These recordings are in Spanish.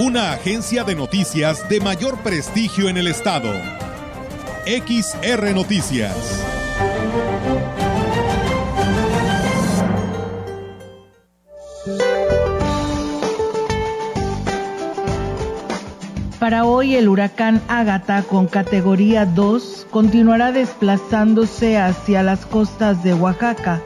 Una agencia de noticias de mayor prestigio en el estado. XR Noticias. Para hoy el huracán Ágata con categoría 2 continuará desplazándose hacia las costas de Oaxaca.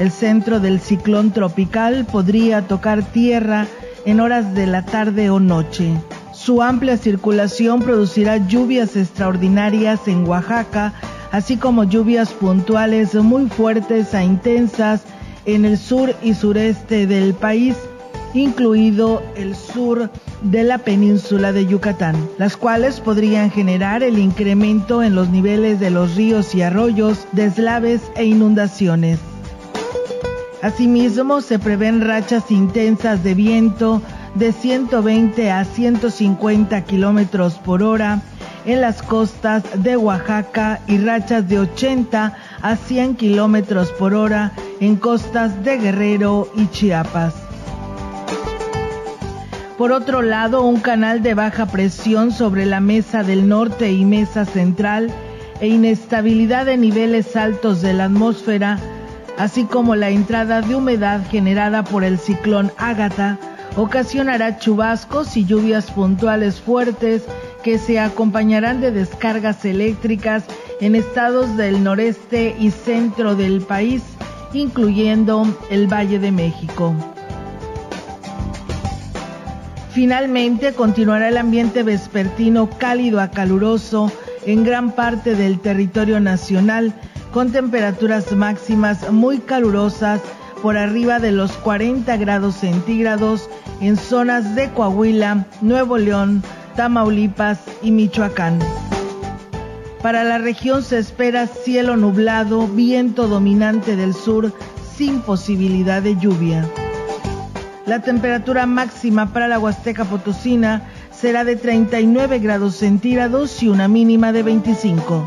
El centro del ciclón tropical podría tocar tierra en horas de la tarde o noche. Su amplia circulación producirá lluvias extraordinarias en Oaxaca, así como lluvias puntuales muy fuertes a intensas en el sur y sureste del país incluido el sur de la península de Yucatán, las cuales podrían generar el incremento en los niveles de los ríos y arroyos, deslaves e inundaciones. Asimismo, se prevén rachas intensas de viento de 120 a 150 kilómetros por hora en las costas de Oaxaca y rachas de 80 a 100 kilómetros por hora en costas de Guerrero y Chiapas. Por otro lado, un canal de baja presión sobre la mesa del norte y mesa central e inestabilidad de niveles altos de la atmósfera, así como la entrada de humedad generada por el ciclón Ágata, ocasionará chubascos y lluvias puntuales fuertes que se acompañarán de descargas eléctricas en estados del noreste y centro del país, incluyendo el Valle de México. Finalmente continuará el ambiente vespertino cálido a caluroso en gran parte del territorio nacional, con temperaturas máximas muy calurosas por arriba de los 40 grados centígrados en zonas de Coahuila, Nuevo León, Tamaulipas y Michoacán. Para la región se espera cielo nublado, viento dominante del sur sin posibilidad de lluvia. La temperatura máxima para la Huasteca Potosina será de 39 grados centígrados y una mínima de 25.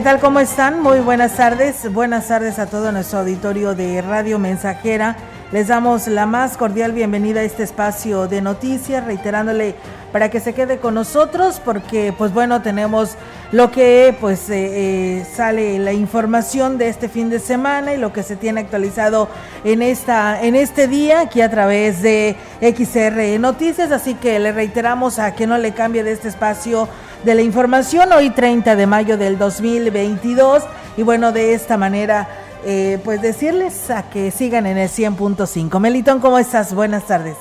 ¿Qué tal? ¿Cómo están? Muy buenas tardes. Buenas tardes a todo nuestro auditorio de Radio Mensajera. Les damos la más cordial bienvenida a este espacio de noticias, reiterándole para que se quede con nosotros, porque pues bueno, tenemos lo que pues eh, eh, sale la información de este fin de semana y lo que se tiene actualizado en esta en este día aquí a través de XR Noticias, así que le reiteramos a que no le cambie de este espacio de la información hoy 30 de mayo del 2022 y bueno, de esta manera eh, pues decirles a que sigan en el 100.5. Melitón, ¿cómo estás? Buenas tardes.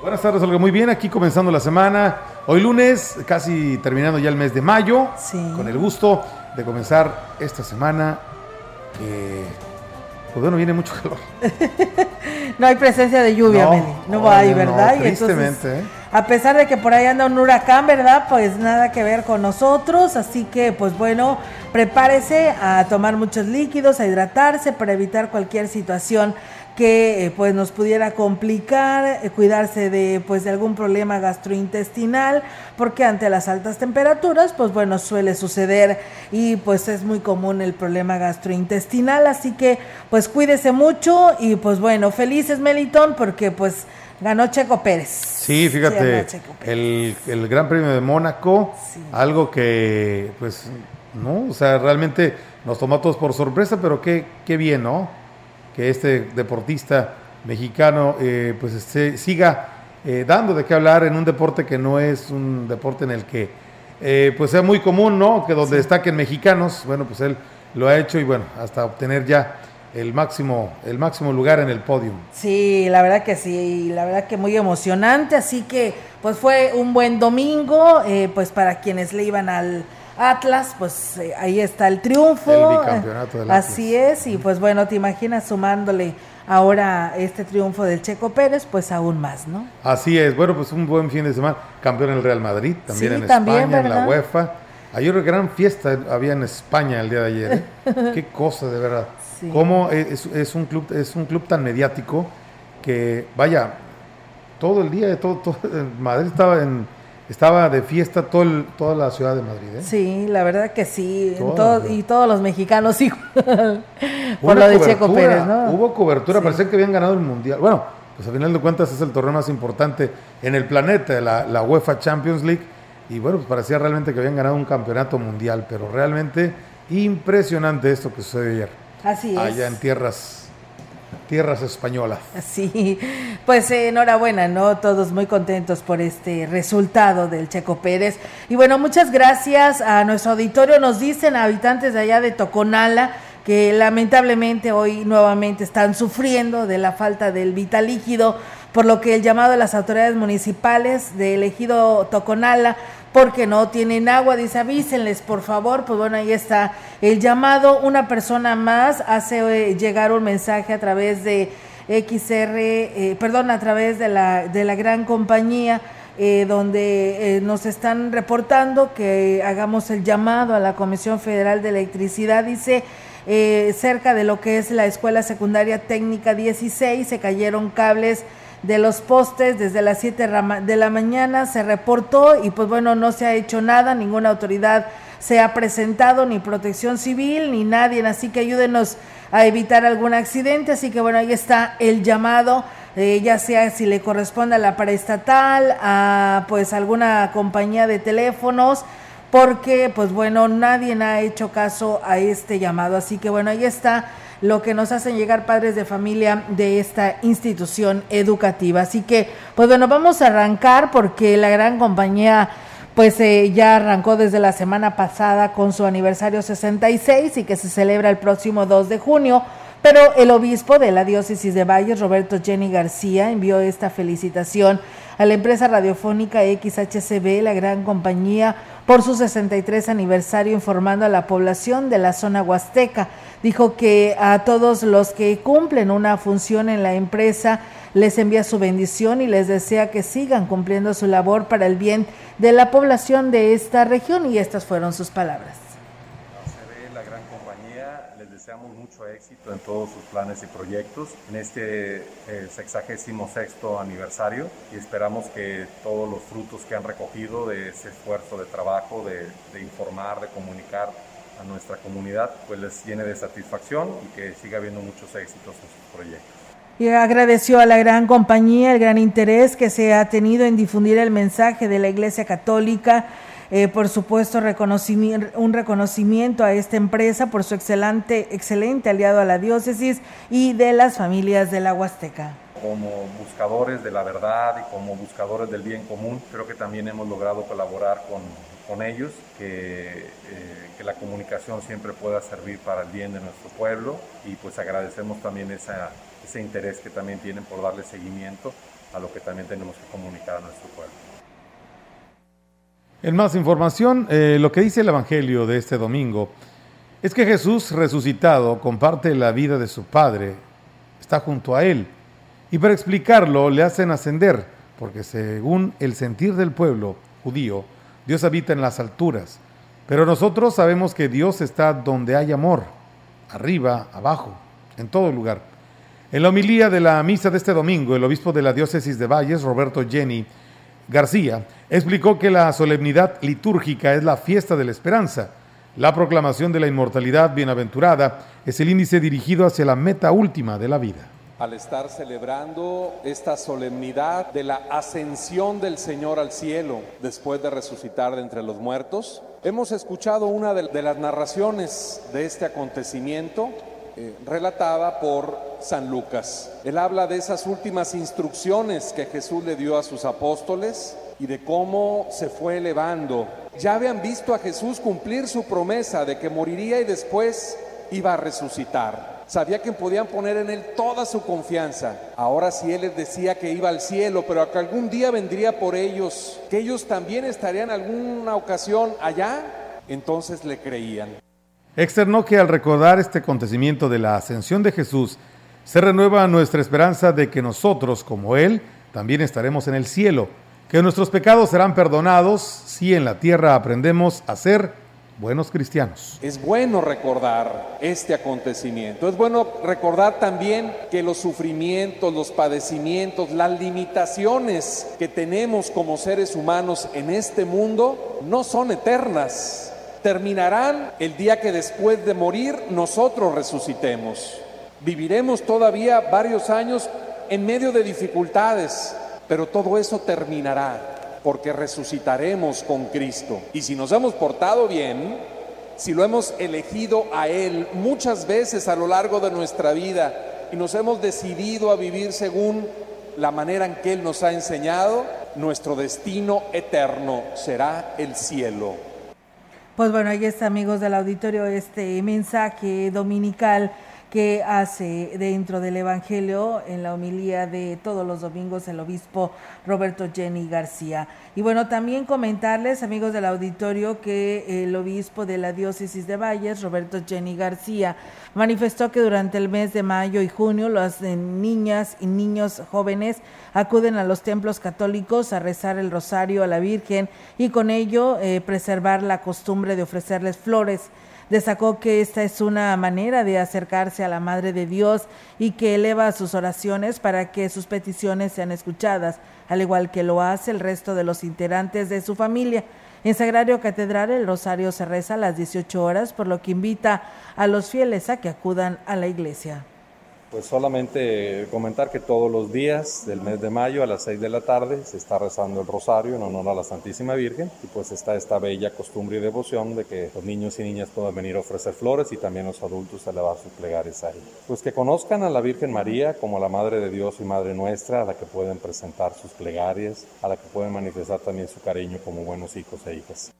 Buenas tardes, Olga. Muy bien, aquí comenzando la semana. Hoy lunes, casi terminando ya el mes de mayo. Con el gusto de comenzar esta semana que, pues bueno, viene mucho calor. no hay presencia de lluvia, no, Meli. No hay, ¿verdad? tristemente, ¿eh? A pesar de que por ahí anda un huracán, ¿verdad? Pues nada que ver con nosotros, así que pues bueno, prepárese a tomar muchos líquidos, a hidratarse para evitar cualquier situación que eh, pues nos pudiera complicar, eh, cuidarse de pues de algún problema gastrointestinal, porque ante las altas temperaturas, pues bueno, suele suceder y pues es muy común el problema gastrointestinal, así que pues cuídese mucho y pues bueno, felices Melitón porque pues Ganó Checo Pérez. Sí, fíjate, El, el, Gran Premio de Mónaco, algo que, pues, no, o sea, realmente nos tomó a todos por sorpresa, pero qué, qué bien, ¿no? Que este deportista mexicano, eh, pues, este, siga eh, dando de qué hablar en un deporte que no es un deporte en el que eh, pues sea muy común, ¿no? Que donde destaquen mexicanos, bueno, pues él lo ha hecho y bueno, hasta obtener ya el máximo, el máximo lugar en el podio. Sí, la verdad que sí, la verdad que muy emocionante, así que pues fue un buen domingo, eh, pues para quienes le iban al Atlas, pues eh, ahí está el triunfo. El bicampeonato del Así es, y pues bueno, te imaginas sumándole ahora este triunfo del Checo Pérez, pues aún más, ¿no? Así es, bueno, pues un buen fin de semana, campeón en el Real Madrid, también en España, en la UEFA. Ayer gran fiesta había en España el día de ayer, ¿eh? qué cosa de verdad. Cómo es, un club, es un club tan mediático que, vaya, todo el día, todo, todo Madrid estaba en estaba de fiesta todo toda la ciudad de Madrid. ¿eh? Sí, la verdad que sí. y todos los mexicanos igual. Por lo de Checo Pérez, ¿no? Hubo cobertura, parecía que habían ganado el mundial. Bueno, pues a final de cuentas es el torneo más importante en el planeta, la, la UEFA Champions League. Y bueno, pues parecía realmente que habían ganado un campeonato mundial, pero realmente impresionante esto que sucedió ayer. Así es. Allá en tierras tierras españolas. Sí, pues enhorabuena, ¿no? Todos muy contentos por este resultado del Checo Pérez. Y bueno, muchas gracias a nuestro auditorio. Nos dicen habitantes de allá de Toconala que lamentablemente hoy nuevamente están sufriendo de la falta del vital líquido, por lo que el llamado de las autoridades municipales de elegido Toconala porque no tienen agua, dice avísenles por favor, pues bueno, ahí está el llamado, una persona más hace eh, llegar un mensaje a través de XR, eh, perdón, a través de la, de la gran compañía, eh, donde nos están reportando que hagamos el llamado a la Comisión Federal de Electricidad, dice, cerca de lo que es la Escuela Secundaria Técnica 16, se cayeron cables de los postes desde las 7 de la mañana se reportó y pues bueno, no se ha hecho nada, ninguna autoridad se ha presentado, ni protección civil, ni nadie, así que ayúdenos a evitar algún accidente, así que bueno, ahí está el llamado, eh, ya sea si le corresponde a la paraestatal, a pues alguna compañía de teléfonos, porque pues bueno, nadie ha hecho caso a este llamado, así que bueno, ahí está lo que nos hacen llegar padres de familia de esta institución educativa. Así que, pues bueno, vamos a arrancar porque la gran compañía pues eh, ya arrancó desde la semana pasada con su aniversario 66 y que se celebra el próximo 2 de junio. Pero el obispo de la diócesis de Valles, Roberto Jenny García, envió esta felicitación a la empresa radiofónica XHCB, la gran compañía, por su 63 aniversario, informando a la población de la zona huasteca. Dijo que a todos los que cumplen una función en la empresa les envía su bendición y les desea que sigan cumpliendo su labor para el bien de la población de esta región y estas fueron sus palabras. la gran compañía, les deseamos mucho éxito en todos sus planes y proyectos en este sexagésimo sexto aniversario y esperamos que todos los frutos que han recogido de ese esfuerzo de trabajo, de, de informar, de comunicar a nuestra comunidad pues les llene de satisfacción y que siga habiendo muchos éxitos en sus proyectos. Y agradeció a la gran compañía el gran interés que se ha tenido en difundir el mensaje de la Iglesia Católica. Eh, por supuesto, un reconocimiento a esta empresa por su excelente, excelente aliado a la diócesis y de las familias de la Huasteca como buscadores de la verdad y como buscadores del bien común, creo que también hemos logrado colaborar con, ellos, que, eh, que, la comunicación siempre pueda servir para el bien de nuestro pueblo y pues agradecemos también ese interés que también tienen por darle seguimiento a lo que también tenemos que comunicar a nuestro pueblo. En más información, eh, lo que dice el Evangelio de este domingo es que Jesús resucitado comparte la vida de su Padre, está junto a Él y para explicarlo le hacen ascender, porque según el sentir del pueblo judío, Dios habita en las alturas. Pero nosotros sabemos que Dios está donde hay amor, arriba, abajo, en todo lugar. En la homilía de la misa de este domingo, el obispo de la diócesis de Valles, Roberto Jenny García, explicó que la solemnidad litúrgica es la fiesta de la esperanza. La proclamación de la inmortalidad bienaventurada es el índice dirigido hacia la meta última de la vida al estar celebrando esta solemnidad de la ascensión del Señor al cielo después de resucitar de entre los muertos. Hemos escuchado una de, las narraciones de este acontecimiento eh, relatada por San Lucas. Él habla de esas últimas instrucciones que Jesús le dio a sus apóstoles y de cómo se fue elevando. Ya habían visto a Jesús cumplir su promesa de que moriría y después iba a resucitar. Sabía que podían poner en él toda su confianza. Ahora si él les decía que iba al cielo, pero que algún día vendría por ellos, que ellos también estarían en alguna ocasión allá, entonces le creían. Externó que al recordar este acontecimiento de la ascensión de Jesús, se renueva nuestra esperanza de que nosotros, como Él, también estaremos en el cielo, que nuestros pecados serán perdonados si en la tierra aprendemos a ser buenos cristianos. Es bueno recordar este acontecimiento, es bueno recordar también que los sufrimientos, los padecimientos, las limitaciones que tenemos como seres humanos en este mundo no son eternas, terminarán el día que después de morir nosotros resucitemos. Viviremos todavía varios años en medio de dificultades, pero todo eso terminará porque resucitaremos con Cristo. Y si nos hemos portado bien, si lo hemos elegido a Él muchas veces a lo largo de nuestra vida y nos hemos decidido a vivir según la manera en que Él nos ha enseñado, nuestro destino eterno será el cielo. Pues bueno, ahí está amigos del auditorio este mensaje dominical que hace dentro del Evangelio en la homilía de todos los domingos el obispo Roberto Jenny García. Y bueno, también comentarles, amigos del auditorio, que el obispo de la diócesis de Valles, Roberto Jenny García, manifestó que durante el mes de mayo y junio las niñas y niños jóvenes acuden a los templos católicos a rezar el rosario a la Virgen y con ello eh, preservar la costumbre de ofrecerles flores Destacó que esta es una manera de acercarse a la Madre de Dios y que eleva sus oraciones para que sus peticiones sean escuchadas, al igual que lo hace el resto de los integrantes de su familia. En Sagrario Catedral el rosario se reza a las 18 horas, por lo que invita a los fieles a que acudan a la iglesia. Pues solamente comentar que todos los días del mes de mayo a las 6 de la tarde se está rezando el rosario en honor a la Santísima Virgen y pues está esta bella costumbre y devoción de que los niños y niñas puedan venir a ofrecer flores y también los adultos a elevar sus plegarias ahí. Pues que conozcan a la Virgen María como la Madre de Dios y Madre nuestra a la que pueden presentar sus plegarias, a la que pueden manifestar también su cariño como buenos hijos e hijas.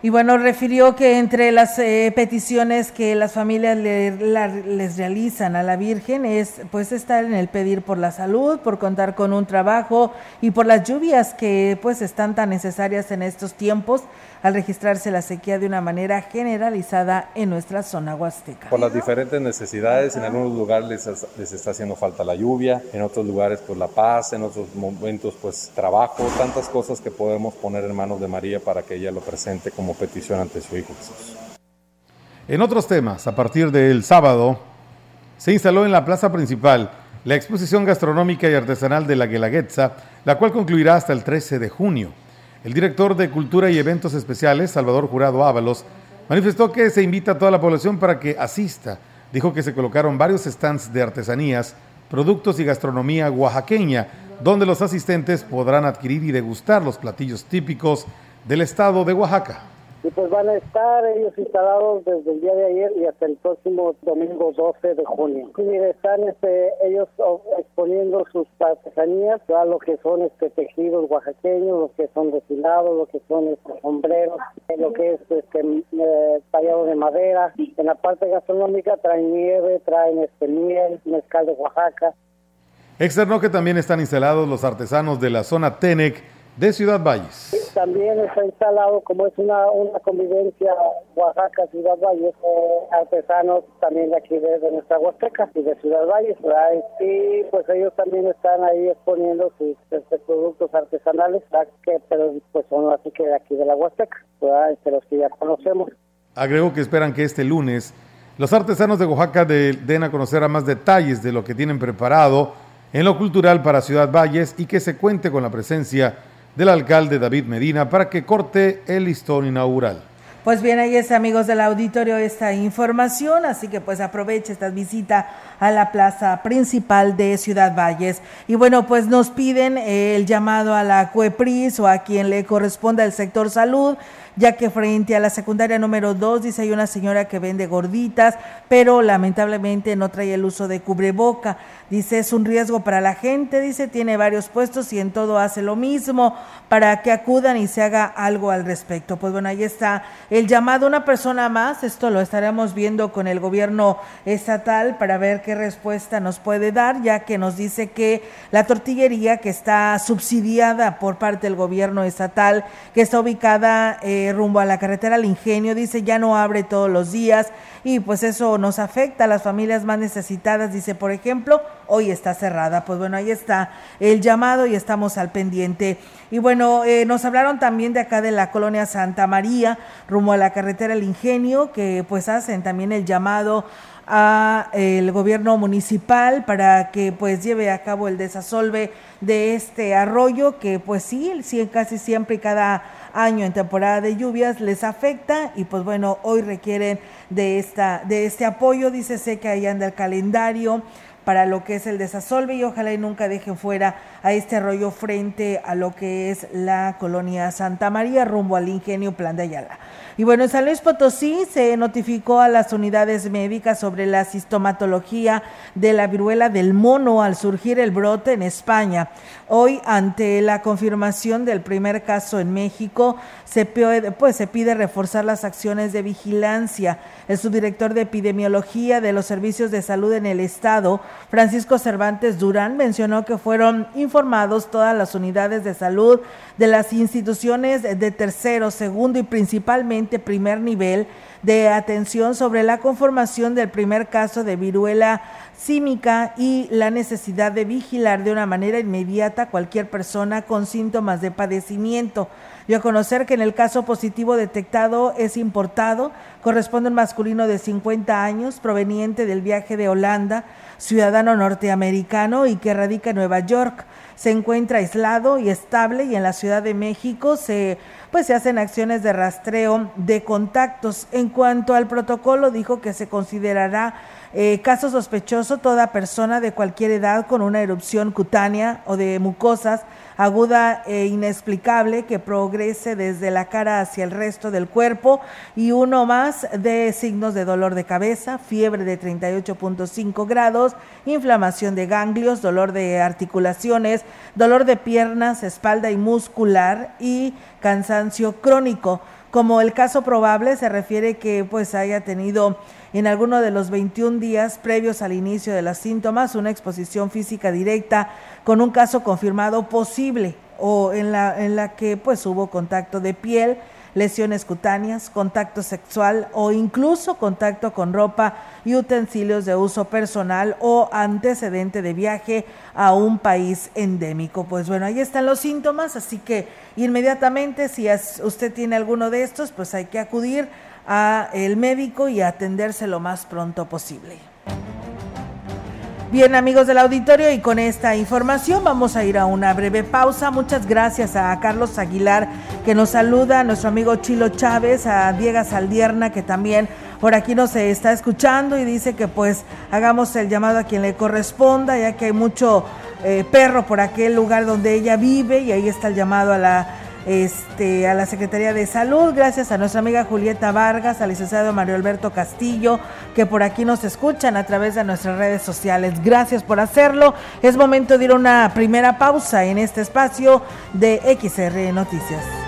Y bueno, refirió que entre las eh, peticiones que las familias les realizan a la Virgen es pues estar en el pedir por la salud, por contar con un trabajo y por las lluvias que pues están tan necesarias en estos tiempos al registrarse la sequía de una manera generalizada en nuestra zona huasteca. Por las diferentes necesidades, en algunos lugares les, les, está haciendo falta la lluvia, en otros lugares pues la paz, en otros momentos pues trabajo, tantas cosas que podemos poner en manos de María para que ella lo presente como petición ante su Hijo Jesús. En otros temas, a partir del sábado, se instaló en la plaza principal la exposición gastronómica y artesanal de la Guelaguetza, la cual concluirá hasta el 13 de junio. El director de Cultura y Eventos Especiales, Salvador Jurado Ábalos, manifestó que se invita a toda la población para que asista. Dijo que se colocaron varios stands de artesanías, productos y gastronomía oaxaqueña, donde los asistentes podrán adquirir y degustar los platillos típicos del estado de Oaxaca y pues van a estar ellos instalados desde el día de ayer y hasta el próximo domingo 12 de junio. Y están este, ellos exponiendo sus artesanías, a lo que son este tejidos oaxaqueños, lo que son desfilados, lo que son este, sombreros, lo que es este eh, tallado de madera. En la parte gastronómica traen nieve, traen este miel, mezcal de Oaxaca. Externó que también están instalados los artesanos de la zona Tenec de Ciudad Valles. También está instalado, como es una, una convivencia Oaxaca-Ciudad Valles, eh, artesanos también de aquí de, nuestra Huasteca y de Ciudad Valles. Y pues ellos también están ahí exponiendo sus este, productos artesanales, que, pero pues son así que de aquí de la Huasteca, este, los que ya conocemos. Agregó que esperan que este lunes los artesanos de Oaxaca den a conocer a más detalles de lo que tienen preparado en lo cultural para Ciudad Valles y que se cuente con la presencia del alcalde David Medina para que corte el listón inaugural. Pues bien, ahí es amigos del auditorio esta información, así que pues aproveche esta visita a la plaza principal de Ciudad Valles. Y bueno, pues nos piden el llamado a la CUEPRIS o a quien le corresponda el sector salud ya que frente a la secundaria número 2 dice hay una señora que vende gorditas, pero lamentablemente no trae el uso de cubreboca. Dice, es un riesgo para la gente, dice, tiene varios puestos y en todo hace lo mismo para que acudan y se haga algo al respecto. Pues bueno, ahí está el llamado una persona más, esto lo estaremos viendo con el gobierno estatal para ver qué respuesta nos puede dar, ya que nos dice que la tortillería que está subsidiada por parte del gobierno estatal, que está ubicada eh, rumbo a la carretera al ingenio, dice ya no abre todos los días y pues eso nos afecta a las familias más necesitadas, dice por ejemplo, hoy está cerrada. Pues bueno, ahí está el llamado y estamos al pendiente. Y bueno, eh, nos hablaron también de acá de la colonia Santa María, rumbo a la carretera El Ingenio, que pues hacen también el llamado a el gobierno municipal para que pues lleve a cabo el desasolve de este arroyo que pues sí, sí casi siempre y cada año en temporada de lluvias les afecta y pues bueno, hoy requieren de esta de este apoyo, dice sé que ahí anda el calendario para lo que es el desasolve y ojalá y nunca dejen fuera a este arroyo frente a lo que es la colonia Santa María rumbo al ingenio Plan de Ayala. Y bueno, en San Luis Potosí se notificó a las unidades médicas sobre la sistomatología de la viruela del mono al surgir el brote en España. Hoy, ante la confirmación del primer caso en México, se pide, pues, se pide reforzar las acciones de vigilancia. El subdirector de epidemiología de los servicios de salud en el estado, Francisco Cervantes Durán, mencionó que fueron informados todas las unidades de salud de las instituciones de tercero, segundo y principalmente primer nivel de atención sobre la conformación del primer caso de viruela símica y la necesidad de vigilar de una manera inmediata a cualquier persona con síntomas de padecimiento. Dio a conocer que en el caso positivo detectado es importado, corresponde a un masculino de 50 años proveniente del viaje de Holanda, ciudadano norteamericano y que radica en Nueva York se encuentra aislado y estable y en la Ciudad de México se pues se hacen acciones de rastreo de contactos. En cuanto al protocolo, dijo que se considerará eh, caso sospechoso toda persona de cualquier edad con una erupción cutánea o de mucosas aguda e inexplicable que progrese desde la cara hacia el resto del cuerpo y uno más de signos de dolor de cabeza, fiebre de 38.5 grados, inflamación de ganglios, dolor de articulaciones, dolor de piernas, espalda y muscular y cansancio crónico. Como el caso probable se refiere que pues haya tenido en alguno de los 21 días previos al inicio de los síntomas una exposición física directa con un caso confirmado posible o en la, en la que pues hubo contacto de piel, lesiones cutáneas, contacto sexual o incluso contacto con ropa y utensilios de uso personal o antecedente de viaje a un país endémico. Pues bueno, ahí están los síntomas, así que inmediatamente si usted tiene alguno de estos, pues hay que acudir a el médico y atenderse lo más pronto posible. Bien amigos del auditorio y con esta información vamos a ir a una breve pausa. Muchas gracias a Carlos Aguilar que nos saluda, a nuestro amigo Chilo Chávez, a Diego Saldierna que también por aquí nos está escuchando y dice que pues hagamos el llamado a quien le corresponda ya que hay mucho eh, perro por aquel lugar donde ella vive y ahí está el llamado a la este, a la Secretaría de Salud, gracias a nuestra amiga Julieta Vargas, al licenciado Mario Alberto Castillo, que por aquí nos escuchan a través de nuestras redes sociales. Gracias por hacerlo. Es momento de ir a una primera pausa en este espacio de XR Noticias.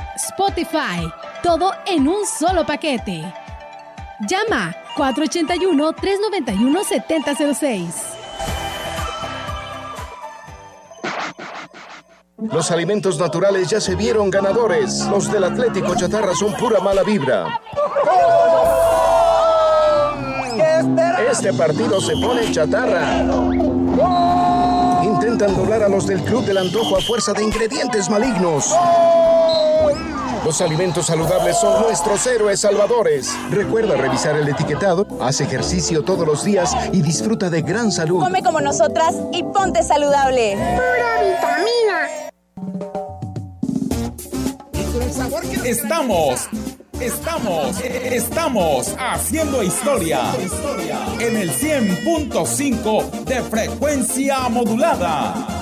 Spotify, todo en un solo paquete. Llama 481-391-7006. Los alimentos naturales ya se vieron ganadores. Los del Atlético Chatarra son pura mala vibra. Este partido se pone chatarra. Intentan doblar a los del Club del Antojo a fuerza de ingredientes malignos. Los alimentos saludables son nuestros héroes salvadores. Recuerda revisar el etiquetado, haz ejercicio todos los días y disfruta de gran salud. Come como nosotras y ponte saludable. Pura vitamina. Estamos, estamos, estamos haciendo historia en el 100.5 de frecuencia modulada.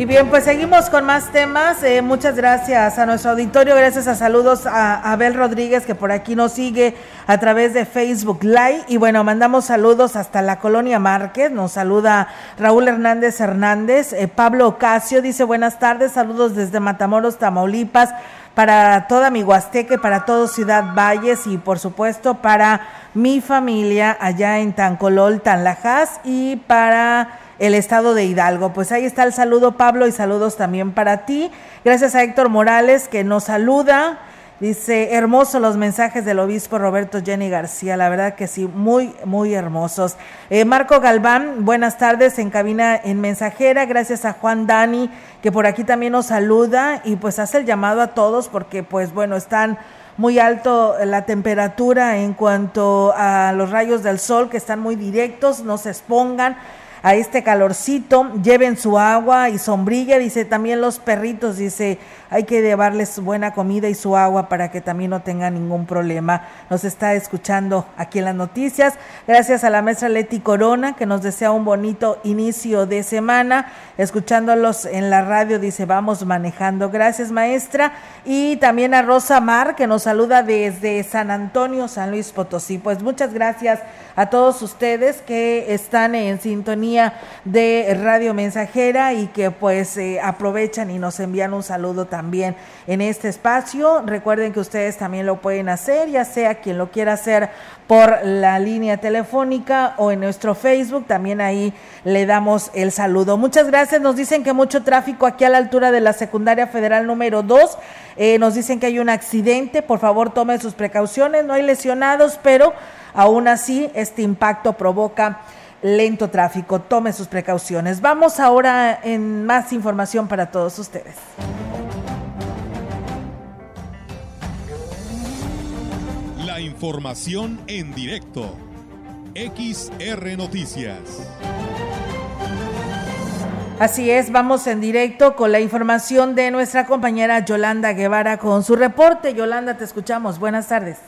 Y bien, pues seguimos con más temas. Eh, muchas gracias a nuestro auditorio. Gracias a saludos a Abel Rodríguez que por aquí nos sigue a través de Facebook Live. Y bueno, mandamos saludos hasta la colonia Márquez. Nos saluda Raúl Hernández Hernández. Eh, Pablo Ocasio dice buenas tardes. Saludos desde Matamoros, Tamaulipas. Para toda mi Huasteca y para todo Ciudad Valles y por supuesto para mi familia allá en Tancolol, Tanlajas y para el estado de Hidalgo. Pues ahí está el saludo, Pablo, y saludos también para ti. Gracias a Héctor Morales que nos saluda. Dice, hermosos los mensajes del obispo Roberto Jenny García, la verdad que sí, muy, muy hermosos. Eh, Marco Galván, buenas tardes en cabina en mensajera, gracias a Juan Dani, que por aquí también nos saluda y pues hace el llamado a todos porque pues bueno, están muy alto la temperatura en cuanto a los rayos del sol que están muy directos, no se expongan a este calorcito, lleven su agua y sombrilla, dice también los perritos, dice, hay que llevarles buena comida y su agua para que también no tengan ningún problema. Nos está escuchando aquí en las noticias. Gracias a la maestra Leti Corona que nos desea un bonito inicio de semana. Escuchándolos en la radio dice, vamos manejando. Gracias maestra. Y también a Rosa Mar que nos saluda desde San Antonio, San Luis Potosí. Pues muchas gracias a todos ustedes que están en sintonía de Radio Mensajera y que pues eh, aprovechan y nos envían un saludo también en este espacio. Recuerden que ustedes también lo pueden hacer, ya sea quien lo quiera hacer por la línea telefónica o en nuestro Facebook, también ahí le damos el saludo. Muchas gracias, nos dicen que mucho tráfico aquí a la altura de la secundaria federal número 2, eh, nos dicen que hay un accidente, por favor tomen sus precauciones, no hay lesionados, pero Aún así, este impacto provoca lento tráfico. Tome sus precauciones. Vamos ahora en más información para todos ustedes. La información en directo. XR Noticias. Así es, vamos en directo con la información de nuestra compañera Yolanda Guevara con su reporte. Yolanda, te escuchamos. Buenas tardes.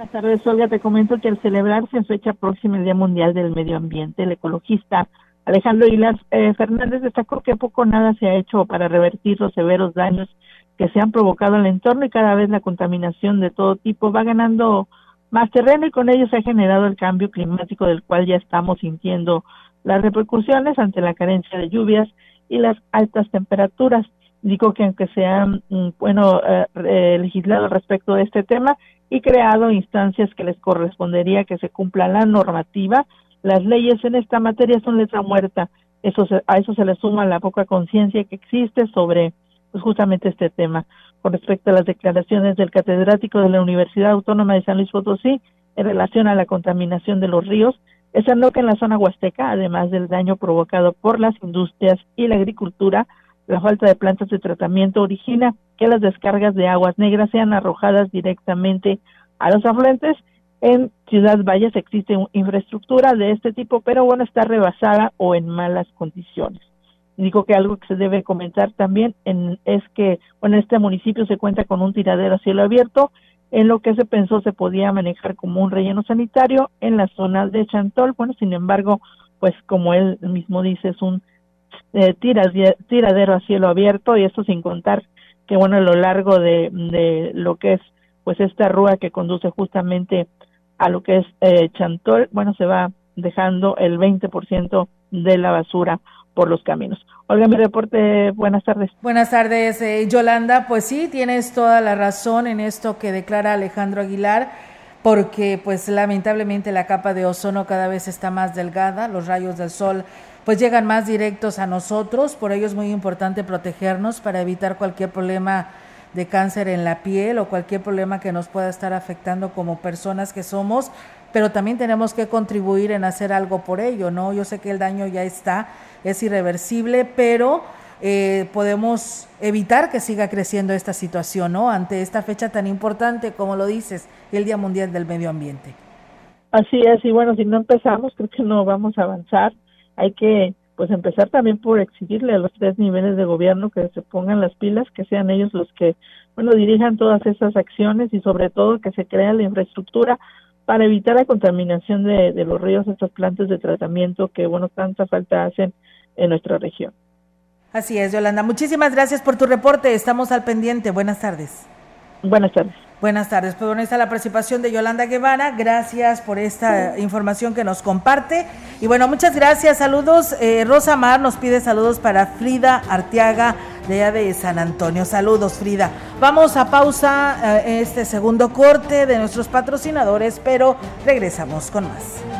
Buenas tardes, Olga. Te comento que al celebrarse en fecha próxima el Día Mundial del Medio Ambiente, el ecologista Alejandro Hilas eh, Fernández destacó que poco nada se ha hecho para revertir los severos daños que se han provocado al entorno y cada vez la contaminación de todo tipo va ganando más terreno y con ello se ha generado el cambio climático del cual ya estamos sintiendo las repercusiones ante la carencia de lluvias y las altas temperaturas. Digo que aunque se han, mm, bueno, eh, legislado respecto de este tema y creado instancias que les correspondería que se cumpla la normativa, las leyes en esta materia son letra muerta. Eso a eso se le suma la poca conciencia que existe sobre pues, justamente este tema. Con respecto a las declaraciones del catedrático de la Universidad Autónoma de San Luis Potosí en relación a la contaminación de los ríos, es que en la zona huasteca, además del daño provocado por las industrias y la agricultura, la falta de plantas de tratamiento origina que las descargas de aguas negras sean arrojadas directamente a los afluentes. En Ciudad Valles existe infraestructura de este tipo, pero bueno, está rebasada o en malas condiciones. Digo que algo que se debe comentar también en, es que bueno, en este municipio se cuenta con un tiradero a cielo abierto en lo que se pensó se podía manejar como un relleno sanitario en la zona de Chantol. Bueno, sin embargo, pues como él mismo dice, es un eh, tiradero a cielo abierto y esto sin contar que bueno, a lo largo de, de lo que es pues esta rúa que conduce justamente a lo que es eh, Chantol, bueno, se va dejando el 20% de la basura por los caminos. Olga, mi reporte, buenas tardes. Buenas tardes, eh, Yolanda. Pues sí, tienes toda la razón en esto que declara Alejandro Aguilar, porque pues lamentablemente la capa de ozono cada vez está más delgada, los rayos del sol pues llegan más directos a nosotros, por ello es muy importante protegernos para evitar cualquier problema de cáncer en la piel o cualquier problema que nos pueda estar afectando como personas que somos, pero también tenemos que contribuir en hacer algo por ello, ¿no? Yo sé que el daño ya está, es irreversible, pero eh, podemos evitar que siga creciendo esta situación, ¿no? Ante esta fecha tan importante, como lo dices, el Día Mundial del Medio Ambiente. Así es, y bueno, si no empezamos, creo que no vamos a avanzar. Hay que pues empezar también por exigirle a los tres niveles de gobierno que se pongan las pilas, que sean ellos los que, bueno, dirijan todas esas acciones y sobre todo que se crea la infraestructura para evitar la contaminación de, de los ríos, estas plantas de tratamiento que, bueno, tanta falta hacen en nuestra región. Así es, Yolanda. Muchísimas gracias por tu reporte. Estamos al pendiente. Buenas tardes. Buenas tardes. Buenas tardes. Pues bueno, está la participación de Yolanda Guevara. Gracias por esta información que nos comparte. Y bueno, muchas gracias. Saludos. Eh, Rosa Mar nos pide saludos para Frida Arteaga de allá de San Antonio. Saludos, Frida. Vamos a pausa eh, este segundo corte de nuestros patrocinadores, pero regresamos con más.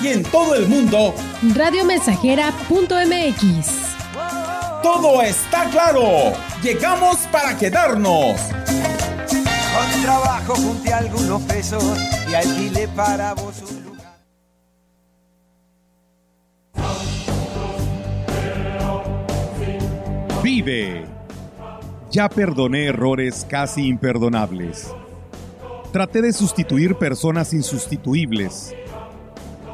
y en todo el mundo, radiomensajera.mx. Todo está claro. Llegamos para quedarnos. Con trabajo junté algunos pesos y alquilé para vos un lugar. Vive. Ya perdoné errores casi imperdonables. Traté de sustituir personas insustituibles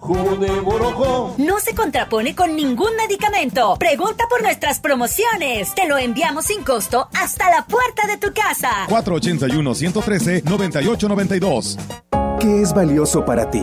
Jugo de Borojó. No se contrapone con ningún medicamento. Pregunta por nuestras promociones. Te lo enviamos sin costo hasta la puerta de tu casa. 481-113-9892. ¿Qué es valioso para ti?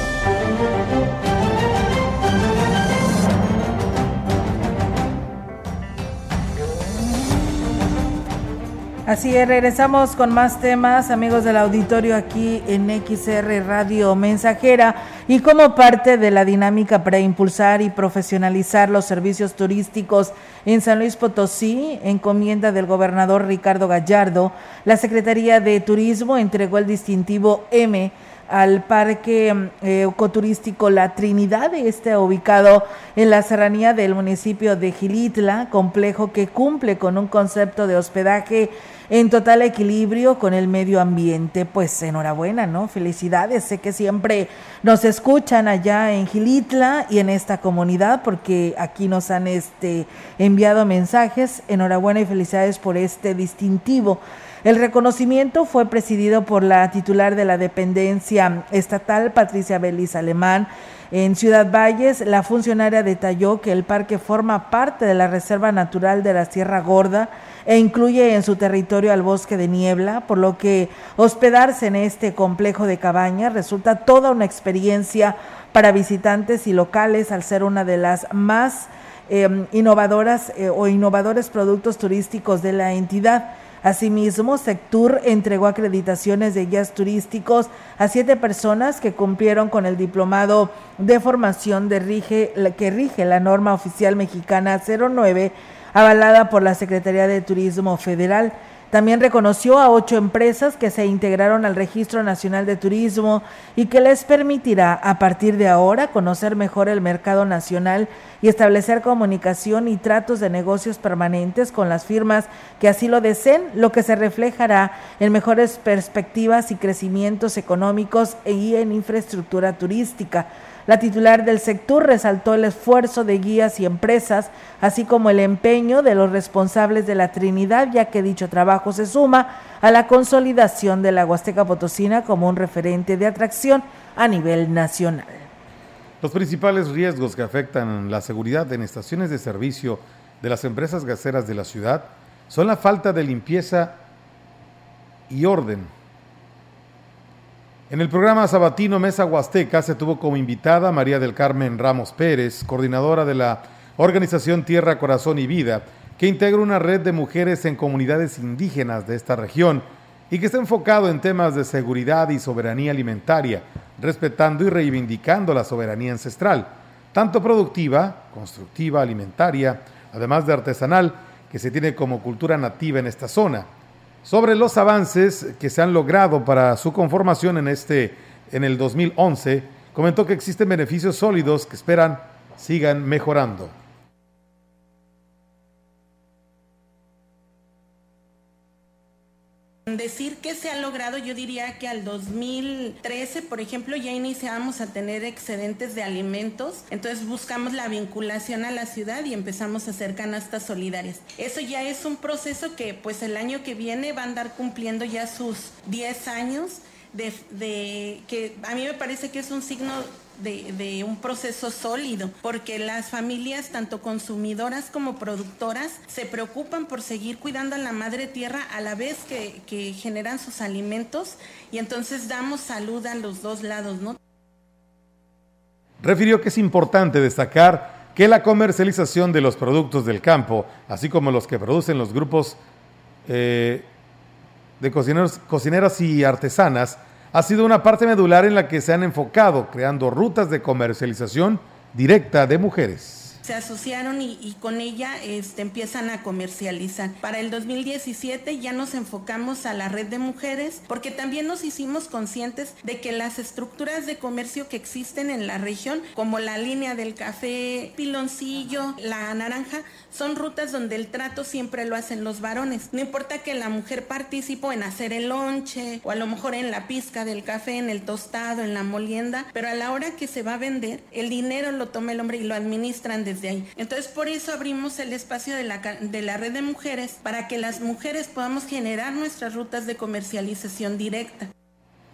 Así es, regresamos con más temas, amigos del auditorio, aquí en XR Radio Mensajera. Y como parte de la dinámica para impulsar y profesionalizar los servicios turísticos en San Luis Potosí, encomienda del gobernador Ricardo Gallardo, la Secretaría de Turismo entregó el distintivo M al Parque eh, Ecoturístico La Trinidad, este ubicado en la serranía del municipio de Gilitla, complejo que cumple con un concepto de hospedaje en total equilibrio con el medio ambiente. Pues enhorabuena, ¿no? Felicidades. Sé que siempre nos escuchan allá en Gilitla y en esta comunidad porque aquí nos han este, enviado mensajes. Enhorabuena y felicidades por este distintivo. El reconocimiento fue presidido por la titular de la dependencia estatal, Patricia Belis Alemán. En Ciudad Valles, la funcionaria detalló que el parque forma parte de la Reserva Natural de la Sierra Gorda e incluye en su territorio al bosque de niebla, por lo que hospedarse en este complejo de cabañas resulta toda una experiencia para visitantes y locales al ser una de las más eh, innovadoras eh, o innovadores productos turísticos de la entidad. Asimismo, Sectur entregó acreditaciones de guías turísticos a siete personas que cumplieron con el diplomado de formación de rige, que rige la norma oficial mexicana 09, avalada por la Secretaría de Turismo Federal. También reconoció a ocho empresas que se integraron al Registro Nacional de Turismo y que les permitirá a partir de ahora conocer mejor el mercado nacional y establecer comunicación y tratos de negocios permanentes con las firmas que así lo deseen, lo que se reflejará en mejores perspectivas y crecimientos económicos y en infraestructura turística. La titular del sector resaltó el esfuerzo de guías y empresas, así como el empeño de los responsables de la Trinidad, ya que dicho trabajo se suma a la consolidación de la Huasteca Potosina como un referente de atracción a nivel nacional. Los principales riesgos que afectan la seguridad en estaciones de servicio de las empresas gaseras de la ciudad son la falta de limpieza y orden. En el programa sabatino Mesa Huasteca se tuvo como invitada María del Carmen Ramos Pérez, coordinadora de la organización Tierra, Corazón y Vida, que integra una red de mujeres en comunidades indígenas de esta región y que está enfocado en temas de seguridad y soberanía alimentaria, respetando y reivindicando la soberanía ancestral, tanto productiva, constructiva, alimentaria, además de artesanal, que se tiene como cultura nativa en esta zona. Sobre los avances que se han logrado para su conformación en este en el 2011, comentó que existen beneficios sólidos que esperan sigan mejorando. Decir que se ha logrado, yo diría que al 2013, por ejemplo, ya iniciamos a tener excedentes de alimentos, entonces buscamos la vinculación a la ciudad y empezamos a hacer canastas solidarias. Eso ya es un proceso que pues el año que viene va a andar cumpliendo ya sus 10 años. De, que a mí me parece que es un signo de, un proceso sólido, porque las familias, tanto consumidoras como productoras, se preocupan por seguir cuidando a la madre tierra a la vez que, generan sus alimentos y entonces damos salud a los dos lados, ¿no? Refirió que es importante destacar que la comercialización de los productos del campo, así como los que producen los grupos eh, de cocineros, cocineras y artesanas, ha sido una parte medular en la que se han enfocado, creando rutas de comercialización directa de mujeres se asociaron y, con ella este, empiezan a comercializar. Para el 2017 ya nos enfocamos a la red de mujeres porque también nos hicimos conscientes de que las estructuras de comercio que existen en la región, como la línea del café, piloncillo, la naranja, son rutas donde el trato siempre lo hacen los varones. No importa que la mujer participó en hacer el lonche o a lo mejor en la pizca del café, en el tostado, en la molienda, pero a la hora que se va a vender, el dinero lo toma el hombre y lo administran desde ahí. Entonces por eso abrimos el espacio de la, de la red de mujeres para que las mujeres podamos generar nuestras rutas de comercialización directa.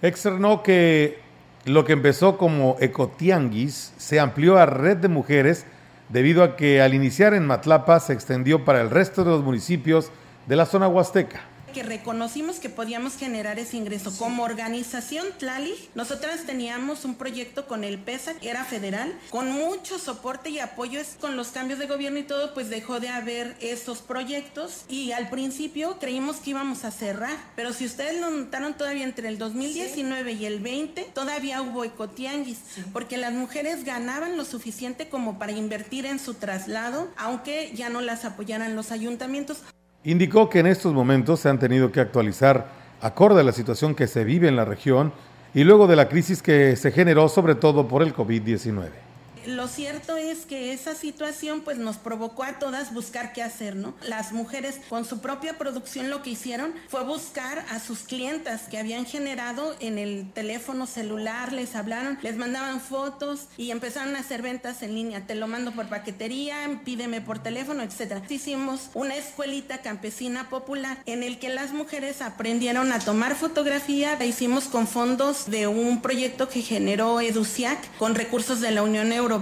Externó que lo que empezó como Ecotianguis se amplió a red de mujeres debido a que al iniciar en Matlapa se extendió para el resto de los municipios de la zona huasteca que reconocimos que podíamos generar ese ingreso. Como organización Tlali, nosotras teníamos un proyecto con el PESA, que era federal, con mucho soporte y apoyo. Con los cambios de gobierno y todo, pues dejó de haber esos proyectos y al principio creímos que íbamos a cerrar. Pero si ustedes lo notaron todavía entre el 2019 y el 20, todavía hubo ecotianguis, porque las mujeres ganaban lo suficiente como para invertir en su traslado, aunque ya no las apoyaran los ayuntamientos. Indicó que en estos momentos se han tenido que actualizar acorde a la situación que se vive en la región y luego de la crisis que se generó sobre todo por el COVID-19 lo cierto es que esa situación pues nos provocó a todas buscar qué hacer, ¿no? Las mujeres con su propia producción lo que hicieron fue buscar a sus clientas que habían generado en el teléfono celular, les hablaron, les mandaban fotos y empezaron a hacer ventas en línea. Te lo mando por paquetería, pídeme por teléfono, etcétera. Hicimos una escuelita campesina popular en el que las mujeres aprendieron a tomar fotografía. La hicimos con fondos de un proyecto que generó EDUCIAC con recursos de la Unión Europea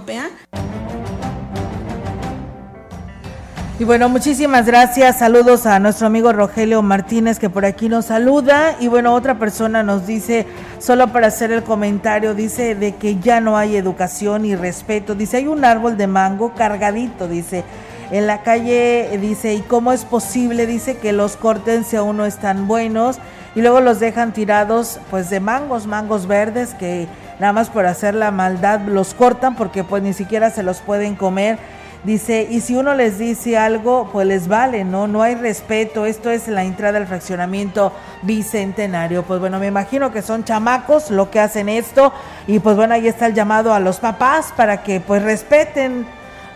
y bueno, muchísimas gracias. Saludos a nuestro amigo Rogelio Martínez que por aquí nos saluda. Y bueno, otra persona nos dice, solo para hacer el comentario, dice de que ya no hay educación y respeto. Dice, hay un árbol de mango cargadito, dice. En la calle dice, ¿y cómo es posible? Dice que los corten si aún no están buenos y luego los dejan tirados pues de mangos, mangos verdes que nada más por hacer la maldad los cortan porque pues ni siquiera se los pueden comer. Dice, y si uno les dice algo, pues les vale, ¿no? No hay respeto. Esto es la entrada al fraccionamiento bicentenario. Pues bueno, me imagino que son chamacos lo que hacen esto. Y pues bueno, ahí está el llamado a los papás para que pues respeten.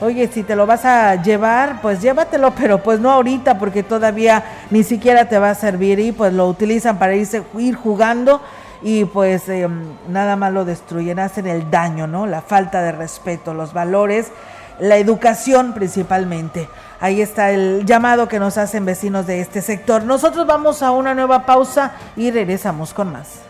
Oye, si te lo vas a llevar, pues llévatelo, pero pues no ahorita porque todavía ni siquiera te va a servir y pues lo utilizan para irse, ir jugando y pues em, nada más lo destruyen, hacen el daño, ¿no? La falta de respeto, los valores, la educación principalmente. Ahí está el llamado que nos hacen vecinos de este sector. Nosotros vamos a una nueva pausa y regresamos con más.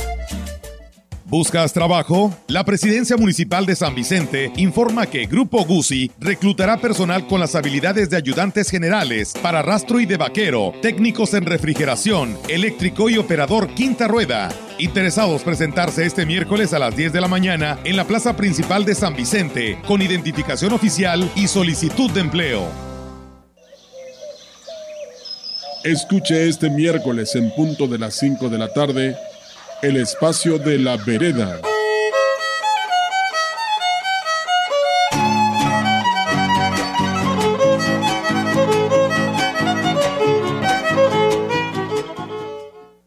¿Buscas trabajo? La Presidencia Municipal de San Vicente informa que Grupo Guzzi reclutará personal con las habilidades de ayudantes generales para rastro y de vaquero, técnicos en refrigeración, eléctrico y operador quinta rueda. Interesados presentarse este miércoles a las 10 de la mañana en la plaza principal de San Vicente con identificación oficial y solicitud de empleo. Escuche este miércoles en punto de las 5 de la tarde el espacio de la vereda.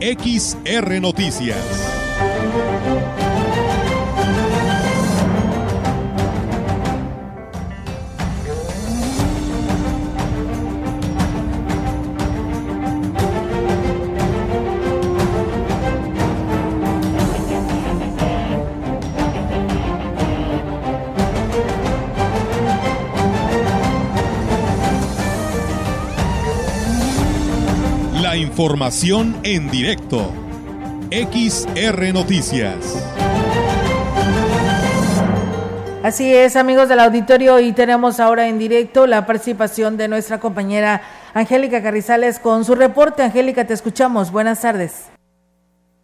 XR Noticias. Información en directo. XR Noticias. Así es, amigos del auditorio, y tenemos ahora en directo la participación de nuestra compañera Angélica Carrizales con su reporte. Angélica, te escuchamos. Buenas tardes.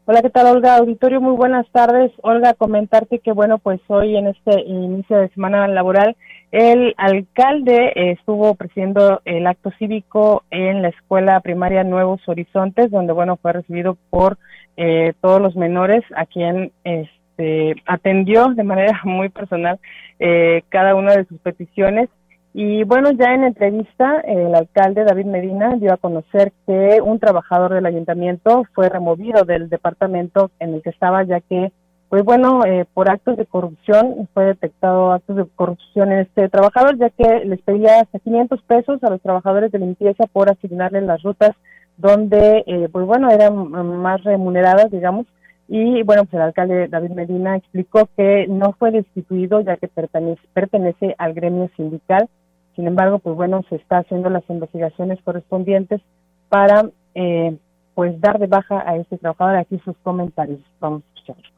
Hola, ¿qué tal, Olga? Auditorio, muy buenas tardes. Olga, comentarte que, bueno, pues hoy en este inicio de semana laboral, el alcalde estuvo presidiendo el acto cívico en la escuela primaria Nuevos Horizontes, donde, bueno, fue recibido por eh, todos los menores a quien este, atendió de manera muy personal eh, cada una de sus peticiones. Y bueno, ya en entrevista, el alcalde David Medina dio a conocer que un trabajador del ayuntamiento fue removido del departamento en el que estaba, ya que, pues bueno, eh, por actos de corrupción, fue detectado actos de corrupción en este trabajador, ya que les pedía hasta 500 pesos a los trabajadores de limpieza por asignarles las rutas donde, eh, pues bueno, eran más remuneradas, digamos. Y bueno, pues el alcalde David Medina explicó que no fue destituido ya que pertenece, pertenece al gremio sindical. Sin embargo, pues bueno, se está haciendo las investigaciones correspondientes para eh, pues dar de baja a este trabajador. Aquí sus comentarios. Vamos.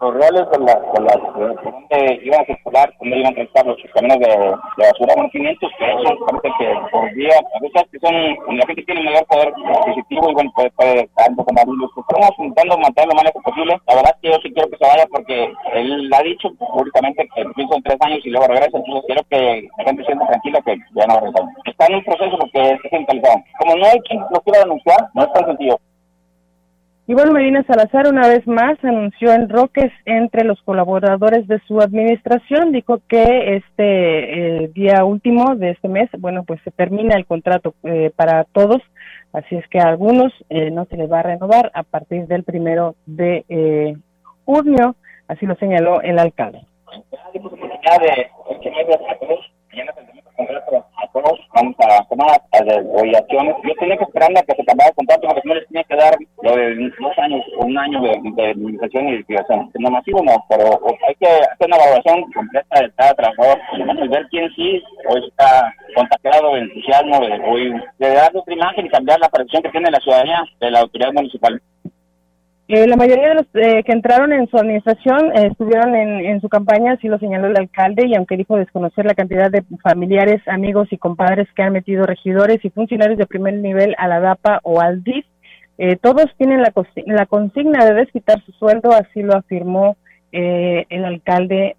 Los reales de la, de la, donde iban a circular, donde iban a transitar los camiones de, de basura, bueno, 500 pesos, parece que por día, a veces que son, la gente tiene mayor poder adquisitivo y bueno, puede, puede dar un poco más luz. Estamos intentando mantener lo más lejos posible. La verdad es que yo sí quiero que se vaya porque él ha dicho públicamente que son tres años y luego regresa, entonces quiero que la gente sienta tranquila que ya no regresa. Está en un proceso porque es centralizado. Como no hay quien lo quiera denunciar, no es tan sencillo. Y bueno, Medina Salazar una vez más anunció en Roques entre los colaboradores de su administración, dijo que este eh, día último de este mes, bueno, pues se termina el contrato eh, para todos, así es que a algunos eh, no se les va a renovar a partir del primero de eh, junio, así lo señaló el alcalde. De, de a todos, vamos a tomar obligaciones. Yo tenía que esperar a que se acabara el contrato porque no les tenía que dar lo de dos años, un año de, de administración y liquidación. No masivo no, pero hay que hacer una valoración completa de cada trabajador y ver quién sí o está contagiado, entusiasmo, de, de darle otra imagen y cambiar la percepción que tiene la ciudadanía de la autoridad municipal. Eh, la mayoría de los eh, que entraron en su administración eh, estuvieron en, su campaña, así lo señaló el alcalde, y aunque dijo desconocer la cantidad de familiares, amigos y compadres que han metido regidores y funcionarios de primer nivel a la DAPA o al DIF, todos tienen la, la, consigna de desquitar su sueldo, así lo afirmó el alcalde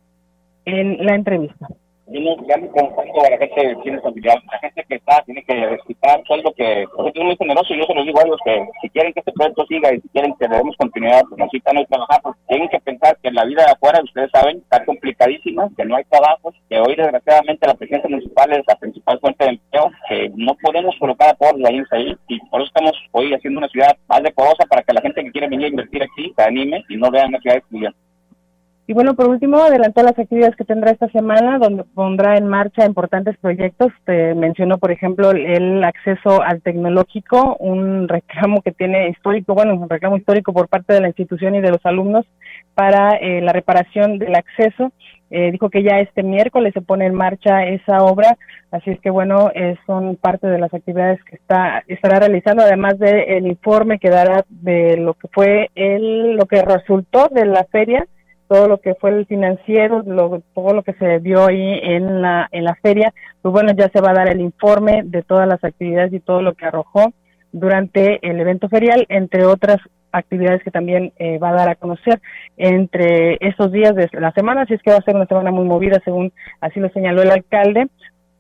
en la entrevista vimos grandes conjunto de la gente que tiene familiar, la gente que está, tiene que respetar algo que nosotros es muy generoso yo se los digo a ellos que si quieren que este proyecto siga y si quieren que le demos continuidad, pues necesitan trabajar, pues tienen que pensar que la vida de afuera, ustedes saben, está complicadísima, que no hay trabajos, que hoy desgraciadamente la presidencia municipal es la principal fuente de empleo, que no podemos colocar a todos los ahí y por eso estamos hoy haciendo una ciudad más decorosa para que la gente que quiere venir a invertir aquí se anime y no vea una ciudad excluyente. Y bueno, por último, adelantó las actividades que tendrá esta semana, donde pondrá en marcha importantes proyectos. Te mencionó, por ejemplo, el acceso al tecnológico, un reclamo que tiene histórico, bueno, un reclamo histórico por parte de la institución y de los alumnos para eh, la reparación del acceso. Eh, dijo que ya este miércoles se pone en marcha esa obra, así es que bueno, eh, son parte de las actividades que está estará realizando, además del el informe que dará de lo que fue el, lo que resultó de la feria todo lo que fue el financiero, lo, todo lo que se vio ahí en la, en la feria, pues bueno, ya se va a dar el informe de todas las actividades y todo lo que arrojó durante el evento ferial, entre otras actividades que también eh, va a dar a conocer entre estos días de la semana, así es que va a ser una semana muy movida, según así lo señaló el alcalde,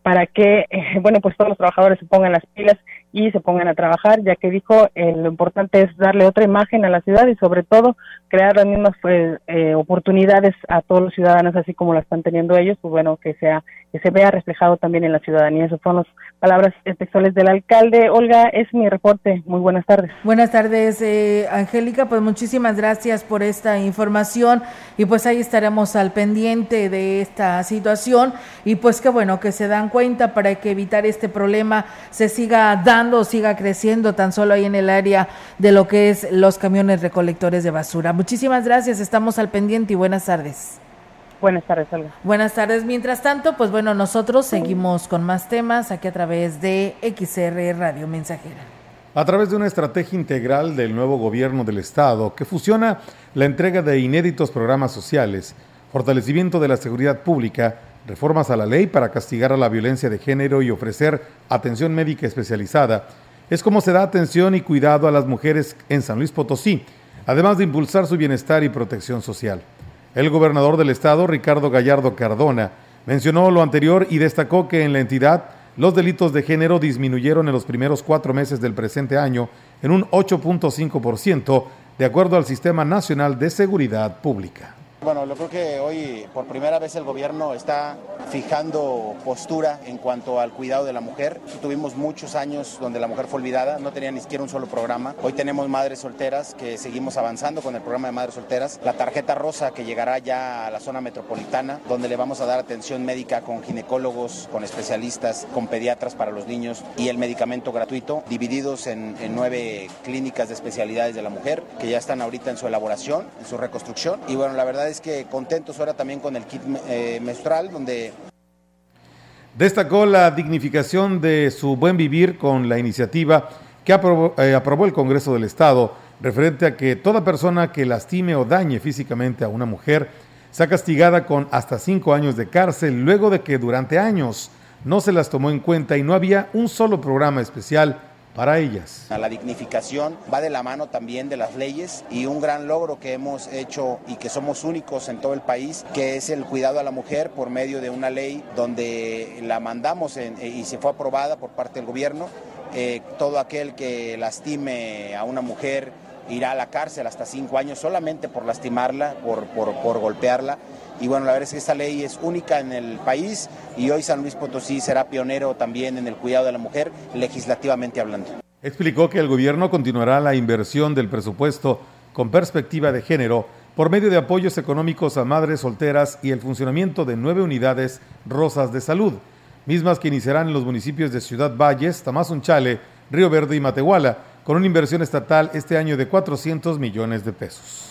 para que, eh, bueno, pues todos los trabajadores se pongan las pilas y se pongan a trabajar, ya que dijo eh, lo importante es darle otra imagen a la ciudad y sobre todo crear las mismas pues, eh, oportunidades a todos los ciudadanos, así como las están teniendo ellos, pues bueno, que sea que se vea reflejado también en la ciudadanía. Esas fueron las palabras textuales del alcalde. Olga, es mi reporte. Muy buenas tardes. Buenas tardes, eh, Angélica. Pues muchísimas gracias por esta información y pues ahí estaremos al pendiente de esta situación y pues qué bueno que se dan cuenta para que evitar este problema se siga dando siga creciendo tan solo ahí en el área de lo que es los camiones recolectores de basura. Muchísimas gracias, estamos al pendiente y buenas tardes. Buenas tardes, Olga. Buenas tardes. Mientras tanto, pues bueno, nosotros seguimos con más temas aquí a través de XR Radio Mensajera. A través de una estrategia integral del nuevo gobierno del Estado que fusiona la entrega de inéditos programas sociales, fortalecimiento de la seguridad pública, reformas a la ley para castigar a la violencia de género y ofrecer atención médica especializada, es como se da atención y cuidado a las mujeres en San Luis Potosí, además de impulsar su bienestar y protección social. El gobernador del estado, Ricardo Gallardo Cardona, mencionó lo anterior y destacó que en la entidad los delitos de género disminuyeron en los primeros cuatro meses del presente año en un 8.5%, de acuerdo al Sistema Nacional de Seguridad Pública. Bueno, yo creo que hoy por primera vez el gobierno está fijando postura en cuanto al cuidado de la mujer. Tuvimos muchos años donde la mujer fue olvidada, no tenía ni siquiera un solo programa. Hoy tenemos madres solteras que seguimos avanzando con el programa de madres solteras. La tarjeta rosa que llegará ya a la zona metropolitana, donde le vamos a dar atención médica con ginecólogos, con especialistas, con pediatras para los niños y el medicamento gratuito, divididos en, en nueve clínicas de especialidades de la mujer que ya están ahorita en su elaboración, en su reconstrucción. Y bueno, la verdad es que contentos ahora también con el kit eh, menstrual, donde... Destacó la dignificación de su buen vivir con la iniciativa que eh, aprobó el Congreso del Estado referente a que toda persona que lastime o dañe físicamente a una mujer sea castigada con hasta cinco años de cárcel luego de que durante años no se las tomó en cuenta y no había un solo programa especial para ellas. La dignificación va de la mano también de las leyes y un gran logro que hemos hecho y que somos únicos en todo el país, que es el cuidado a la mujer por medio de una ley donde la mandamos y se fue aprobada por parte del gobierno. Eh, todo aquel que lastime a una mujer irá a la cárcel hasta cinco años solamente por lastimarla, por, por, por golpearla. Y bueno, la verdad es que esta ley es única en el país y hoy San Luis Potosí será pionero también en el cuidado de la mujer, legislativamente hablando. Explicó que el gobierno continuará la inversión del presupuesto con perspectiva de género por medio de apoyos económicos a madres solteras y el funcionamiento de nueve unidades rosas de salud, mismas que iniciarán en los municipios de Ciudad Valles, Tamazunchale, Río Verde y Matehuala, con una inversión estatal este año de 400 millones de pesos.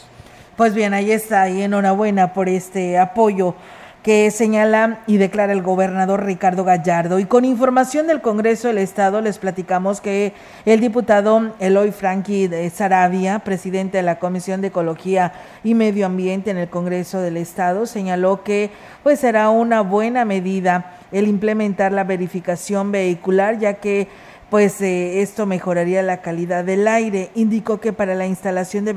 Pues bien, ahí está, y enhorabuena por este apoyo que señala y declara el gobernador Ricardo Gallardo. Y con información del Congreso del Estado les platicamos que el diputado Eloy Franqui de Sarabia, presidente de la Comisión de Ecología y Medio Ambiente en el Congreso del Estado, señaló que pues será una buena medida el implementar la verificación vehicular, ya que pues eh, esto mejoraría la calidad del aire. Indicó que para la instalación de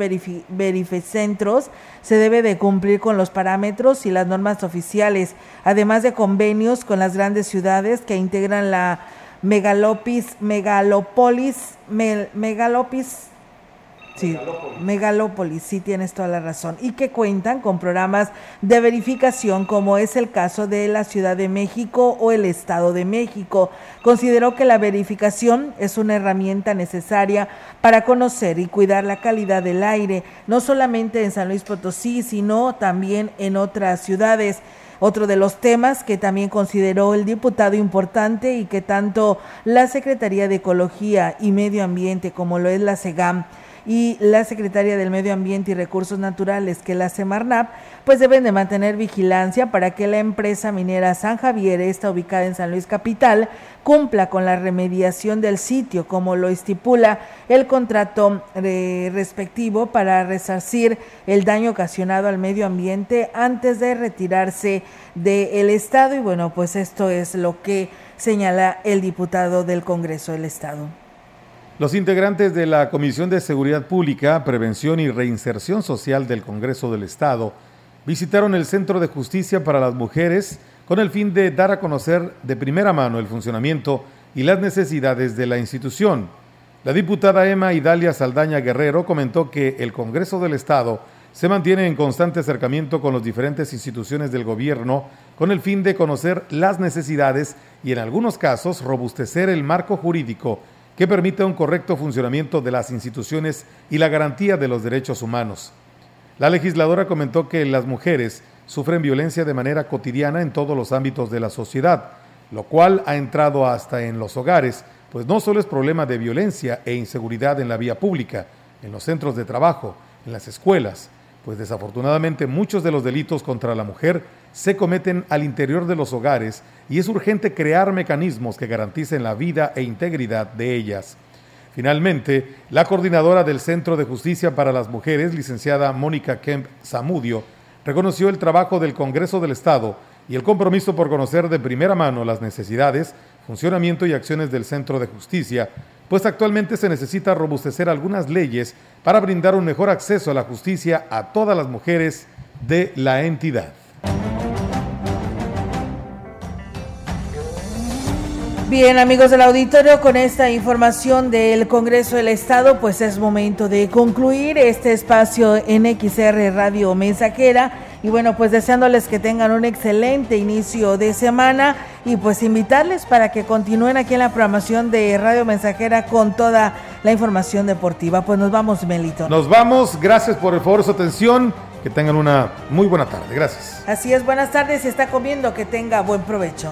verificentros se debe de cumplir con los parámetros y las normas oficiales, además de convenios con las grandes ciudades que integran la megalopis, megalopolis, megalopis Sí, Megalópolis. sí tienes toda la razón. Y que cuentan con programas de verificación como es el caso de la Ciudad de México o el Estado de México. Consideró que la verificación es una herramienta necesaria para conocer y cuidar la calidad del aire, no solamente en San Luis Potosí, sino también en otras ciudades. Otro de los temas que también consideró el diputado importante y que tanto la Secretaría de Ecología y Medio Ambiente como lo es la SEGAM y la Secretaria del Medio Ambiente y Recursos Naturales, que la Semarnap, pues deben de mantener vigilancia para que la empresa minera San Javier, está ubicada en San Luis Capital, cumpla con la remediación del sitio, como lo estipula el contrato eh, respectivo para resarcir el daño ocasionado al medio ambiente antes de retirarse del Estado. Y bueno, pues esto es lo que señala el diputado del Congreso del Estado. Los integrantes de la Comisión de Seguridad Pública, Prevención y Reinserción Social del Congreso del Estado visitaron el Centro de Justicia para las Mujeres con el fin de dar a conocer de primera mano el funcionamiento y las necesidades de la institución. La diputada Emma Idalia Saldaña Guerrero comentó que el Congreso del Estado se mantiene en constante acercamiento con las diferentes instituciones del gobierno con el fin de conocer las necesidades y en algunos casos robustecer el marco jurídico que permita un correcto funcionamiento de las instituciones y la garantía de los derechos humanos. La legisladora comentó que las mujeres sufren violencia de manera cotidiana en todos los ámbitos de la sociedad, lo cual ha entrado hasta en los hogares, pues no solo es problema de violencia e inseguridad en la vía pública, en los centros de trabajo, en las escuelas, pues desafortunadamente muchos de los delitos contra la mujer se cometen al interior de los hogares y es urgente crear mecanismos que garanticen la vida e integridad de ellas. Finalmente, la coordinadora del Centro de Justicia para las Mujeres, licenciada Mónica Kemp Zamudio, reconoció el trabajo del Congreso del Estado y el compromiso por conocer de primera mano las necesidades, funcionamiento y acciones del Centro de Justicia, pues actualmente se necesita robustecer algunas leyes para brindar un mejor acceso a la justicia a todas las mujeres de la entidad. Bien, amigos del auditorio, con esta información del Congreso del Estado, pues es momento de concluir este espacio en XR Radio Mensajera. Y bueno, pues deseándoles que tengan un excelente inicio de semana y pues invitarles para que continúen aquí en la programación de Radio Mensajera con toda la información deportiva. Pues nos vamos, Melito. Nos vamos, gracias por el favor su atención. Que tengan una muy buena tarde. Gracias. Así es, buenas tardes. Si está comiendo, que tenga buen provecho.